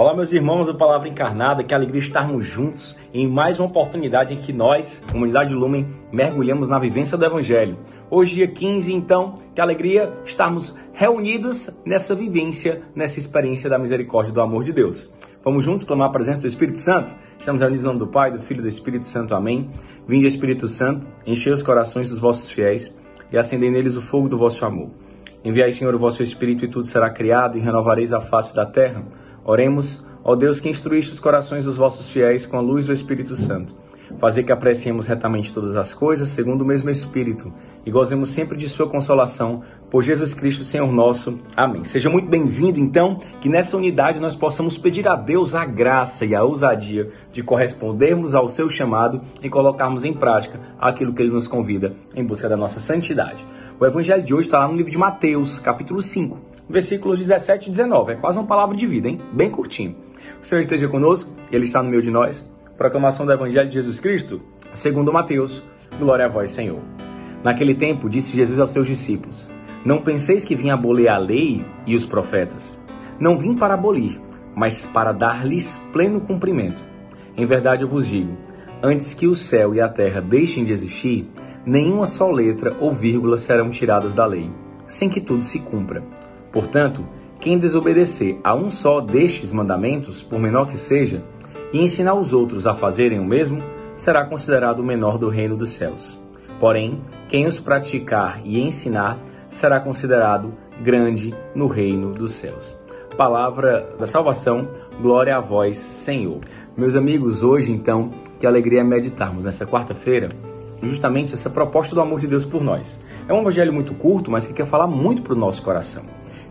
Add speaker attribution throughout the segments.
Speaker 1: Olá, meus irmãos do Palavra Encarnada, que alegria estarmos juntos em mais uma oportunidade em que nós, comunidade Lumen, mergulhamos na vivência do Evangelho. Hoje, dia 15, então, que alegria estarmos reunidos nessa vivência, nessa experiência da misericórdia e do amor de Deus. Vamos juntos clamar a presença do Espírito Santo? Estamos reunidos em nome do Pai, do Filho e do Espírito Santo. Amém. Vinde, Espírito Santo, enchei os corações dos vossos fiéis e acendei neles o fogo do vosso amor. Enviai, Senhor, o vosso Espírito e tudo será criado e renovareis a face da terra. Oremos, ó Deus que instruíste os corações dos vossos fiéis com a luz do Espírito Santo. Fazer que apreciemos retamente todas as coisas, segundo o mesmo Espírito, e gozemos sempre de Sua consolação, por Jesus Cristo, Senhor nosso. Amém. Seja muito bem-vindo, então, que nessa unidade nós possamos pedir a Deus a graça e a ousadia de correspondermos ao Seu chamado e colocarmos em prática aquilo que Ele nos convida em busca da nossa santidade. O Evangelho de hoje está lá no livro de Mateus, capítulo 5, versículos 17 e 19. É quase uma palavra de vida, hein? Bem curtinho. O Senhor esteja conosco, Ele está no meio de nós. Proclamação do Evangelho de Jesus Cristo, segundo Mateus. Glória a vós, Senhor. Naquele tempo, disse Jesus aos seus discípulos: Não penseis que vim abolir a lei e os profetas. Não vim para abolir, mas para dar-lhes pleno cumprimento. Em verdade eu vos digo: antes que o céu e a terra deixem de existir, nenhuma só letra ou vírgula serão tiradas da lei, sem que tudo se cumpra. Portanto, quem desobedecer a um só destes mandamentos, por menor que seja, e ensinar os outros a fazerem o mesmo, será considerado o menor do reino dos céus. Porém, quem os praticar e ensinar será considerado grande no reino dos céus. Palavra da salvação, glória a vós, Senhor. Meus amigos, hoje então, que alegria meditarmos nessa quarta-feira justamente essa proposta do amor de Deus por nós. É um evangelho muito curto, mas que quer falar muito para o nosso coração.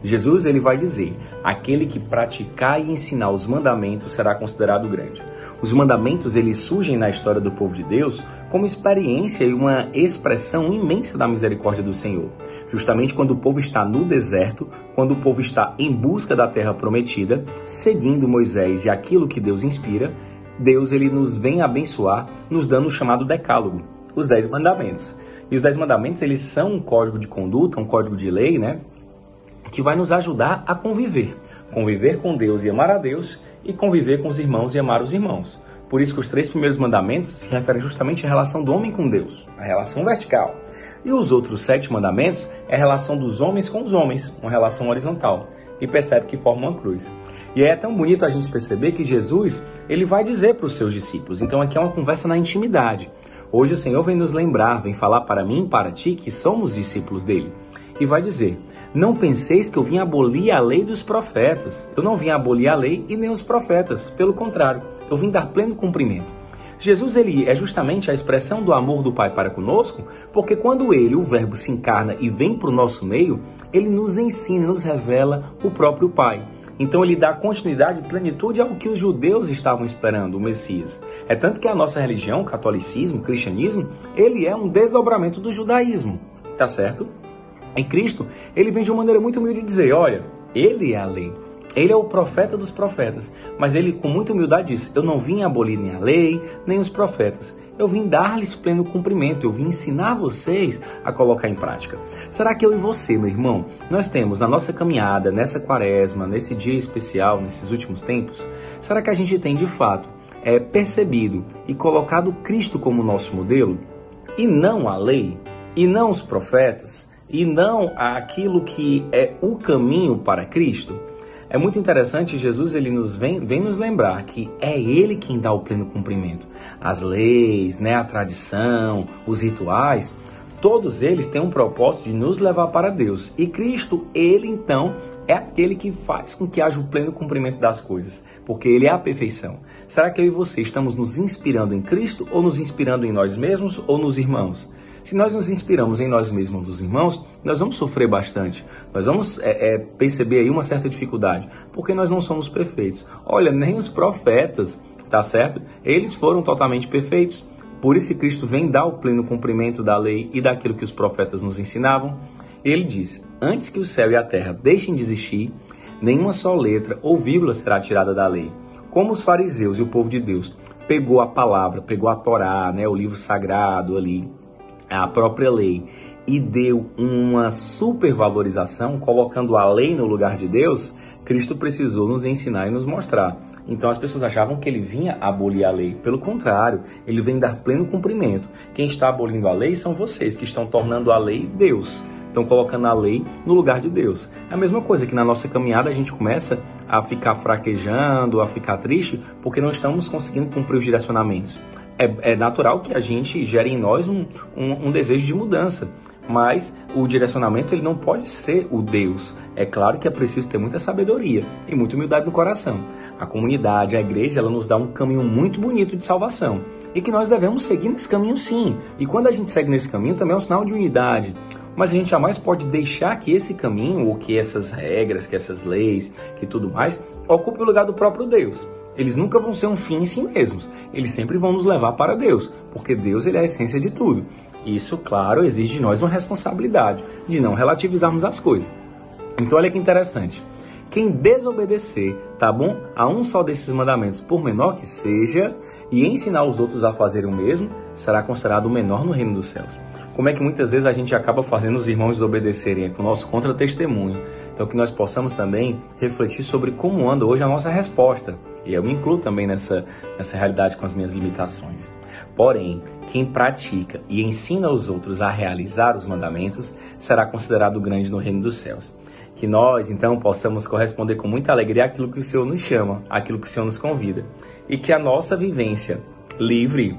Speaker 1: Jesus ele vai dizer: aquele que praticar e ensinar os mandamentos será considerado grande. Os mandamentos eles surgem na história do povo de Deus como experiência e uma expressão imensa da misericórdia do Senhor. Justamente quando o povo está no deserto, quando o povo está em busca da terra prometida, seguindo Moisés e aquilo que Deus inspira, Deus ele nos vem abençoar, nos dando o chamado decálogo, os dez mandamentos. E os dez mandamentos eles são um código de conduta, um código de lei, né? Que vai nos ajudar a conviver. Conviver com Deus e amar a Deus e conviver com os irmãos e amar os irmãos. Por isso que os três primeiros mandamentos se referem justamente à relação do homem com Deus, a relação vertical. E os outros sete mandamentos é a relação dos homens com os homens, uma relação horizontal. E percebe que forma uma cruz. E é tão bonito a gente perceber que Jesus, ele vai dizer para os seus discípulos. Então aqui é uma conversa na intimidade. Hoje o Senhor vem nos lembrar, vem falar para mim e para ti que somos discípulos dele. E vai dizer: Não penseis que eu vim abolir a lei dos profetas. Eu não vim abolir a lei e nem os profetas. Pelo contrário, eu vim dar pleno cumprimento. Jesus ele é justamente a expressão do amor do Pai para conosco, porque quando ele, o Verbo, se encarna e vem para o nosso meio, ele nos ensina, nos revela o próprio Pai. Então ele dá continuidade e plenitude ao que os judeus estavam esperando, o Messias. É tanto que a nossa religião, catolicismo, cristianismo, ele é um desdobramento do judaísmo, tá certo? Em Cristo, ele vem de uma maneira muito humilde de dizer, olha, ele é a lei. Ele é o profeta dos profetas, mas ele com muita humildade diz: Eu não vim abolir nem a lei, nem os profetas. Eu vim dar-lhes pleno cumprimento, eu vim ensinar vocês a colocar em prática. Será que eu e você, meu irmão, nós temos na nossa caminhada, nessa quaresma, nesse dia especial, nesses últimos tempos, será que a gente tem de fato é, percebido e colocado Cristo como nosso modelo? E não a lei? E não os profetas? E não aquilo que é o caminho para Cristo. É muito interessante, Jesus ele nos vem, vem nos lembrar que é Ele quem dá o pleno cumprimento. As leis, né, a tradição, os rituais, todos eles têm um propósito de nos levar para Deus. E Cristo, Ele então, é aquele que faz com que haja o pleno cumprimento das coisas, porque Ele é a perfeição. Será que eu e você estamos nos inspirando em Cristo ou nos inspirando em nós mesmos ou nos irmãos? Se nós nos inspiramos em nós mesmos, dos irmãos, nós vamos sofrer bastante. Nós vamos é, é, perceber aí uma certa dificuldade, porque nós não somos perfeitos. Olha, nem os profetas, tá certo? Eles foram totalmente perfeitos. Por isso Cristo vem dar o pleno cumprimento da lei e daquilo que os profetas nos ensinavam. Ele diz: Antes que o céu e a terra deixem de existir, nenhuma só letra ou vírgula será tirada da lei. Como os fariseus e o povo de Deus pegou a palavra, pegou a Torá, né, o livro sagrado ali, a própria lei e deu uma supervalorização, colocando a lei no lugar de Deus, Cristo precisou nos ensinar e nos mostrar. Então as pessoas achavam que ele vinha abolir a lei. Pelo contrário, ele vem dar pleno cumprimento. Quem está abolindo a lei são vocês, que estão tornando a lei Deus. Estão colocando a lei no lugar de Deus. É a mesma coisa que na nossa caminhada a gente começa a ficar fraquejando, a ficar triste, porque não estamos conseguindo cumprir os direcionamentos. É, é natural que a gente gere em nós um, um, um desejo de mudança mas o direcionamento ele não pode ser o Deus. É claro que é preciso ter muita sabedoria e muita humildade no coração. A comunidade, a igreja, ela nos dá um caminho muito bonito de salvação e que nós devemos seguir nesse caminho sim. E quando a gente segue nesse caminho também é um sinal de unidade. Mas a gente jamais pode deixar que esse caminho, ou que essas regras, que essas leis, que tudo mais, ocupe o lugar do próprio Deus. Eles nunca vão ser um fim em si mesmos. Eles sempre vão nos levar para Deus, porque Deus ele é a essência de tudo. Isso, claro, exige de nós uma responsabilidade de não relativizarmos as coisas. Então, olha que interessante. Quem desobedecer, tá bom, a um só desses mandamentos, por menor que seja, e ensinar os outros a fazer o mesmo, será considerado o menor no reino dos céus. Como é que muitas vezes a gente acaba fazendo os irmãos desobedecerem? É com o nosso contra-testemunho. Então, que nós possamos também refletir sobre como anda hoje a nossa resposta. E eu me incluo também nessa, nessa realidade com as minhas limitações. Porém, quem pratica e ensina os outros a realizar os mandamentos será considerado grande no reino dos céus. Que nós, então, possamos corresponder com muita alegria àquilo que o Senhor nos chama, àquilo que o Senhor nos convida. E que a nossa vivência livre,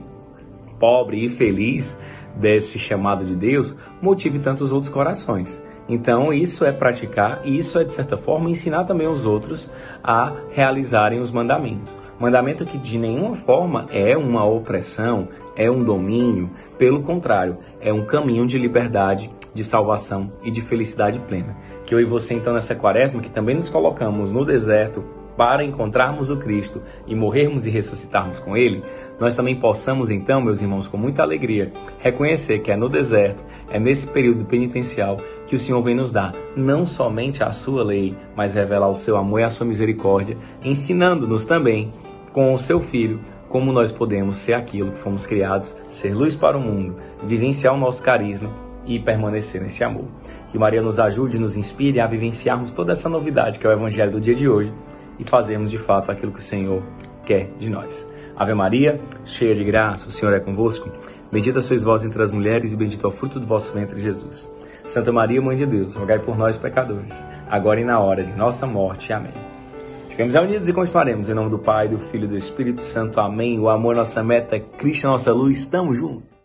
Speaker 1: pobre e feliz desse chamado de Deus motive tantos outros corações. Então, isso é praticar e isso é, de certa forma, ensinar também os outros a realizarem os mandamentos. Mandamento que de nenhuma forma é uma opressão, é um domínio, pelo contrário, é um caminho de liberdade, de salvação e de felicidade plena. Que eu e você, então, nessa quaresma, que também nos colocamos no deserto para encontrarmos o Cristo e morrermos e ressuscitarmos com Ele, nós também possamos, então, meus irmãos, com muita alegria, reconhecer que é no deserto, é nesse período penitencial que o Senhor vem nos dar não somente a sua lei, mas revelar o seu amor e a sua misericórdia, ensinando-nos também com o seu Filho, como nós podemos ser aquilo que fomos criados, ser luz para o mundo, vivenciar o nosso carisma e permanecer nesse amor. Que Maria nos ajude e nos inspire a vivenciarmos toda essa novidade que é o Evangelho do dia de hoje e fazermos de fato aquilo que o Senhor quer de nós. Ave Maria, cheia de graça, o Senhor é convosco. Bendita sois vós entre as mulheres e bendito é o fruto do vosso ventre, Jesus. Santa Maria, Mãe de Deus, rogai por nós, pecadores, agora e na hora de nossa morte. Amém. Estivemos unidos e continuaremos. Em nome do Pai, do Filho e do Espírito Santo. Amém. O amor, nossa meta, Cristo, nossa luz. Estamos juntos.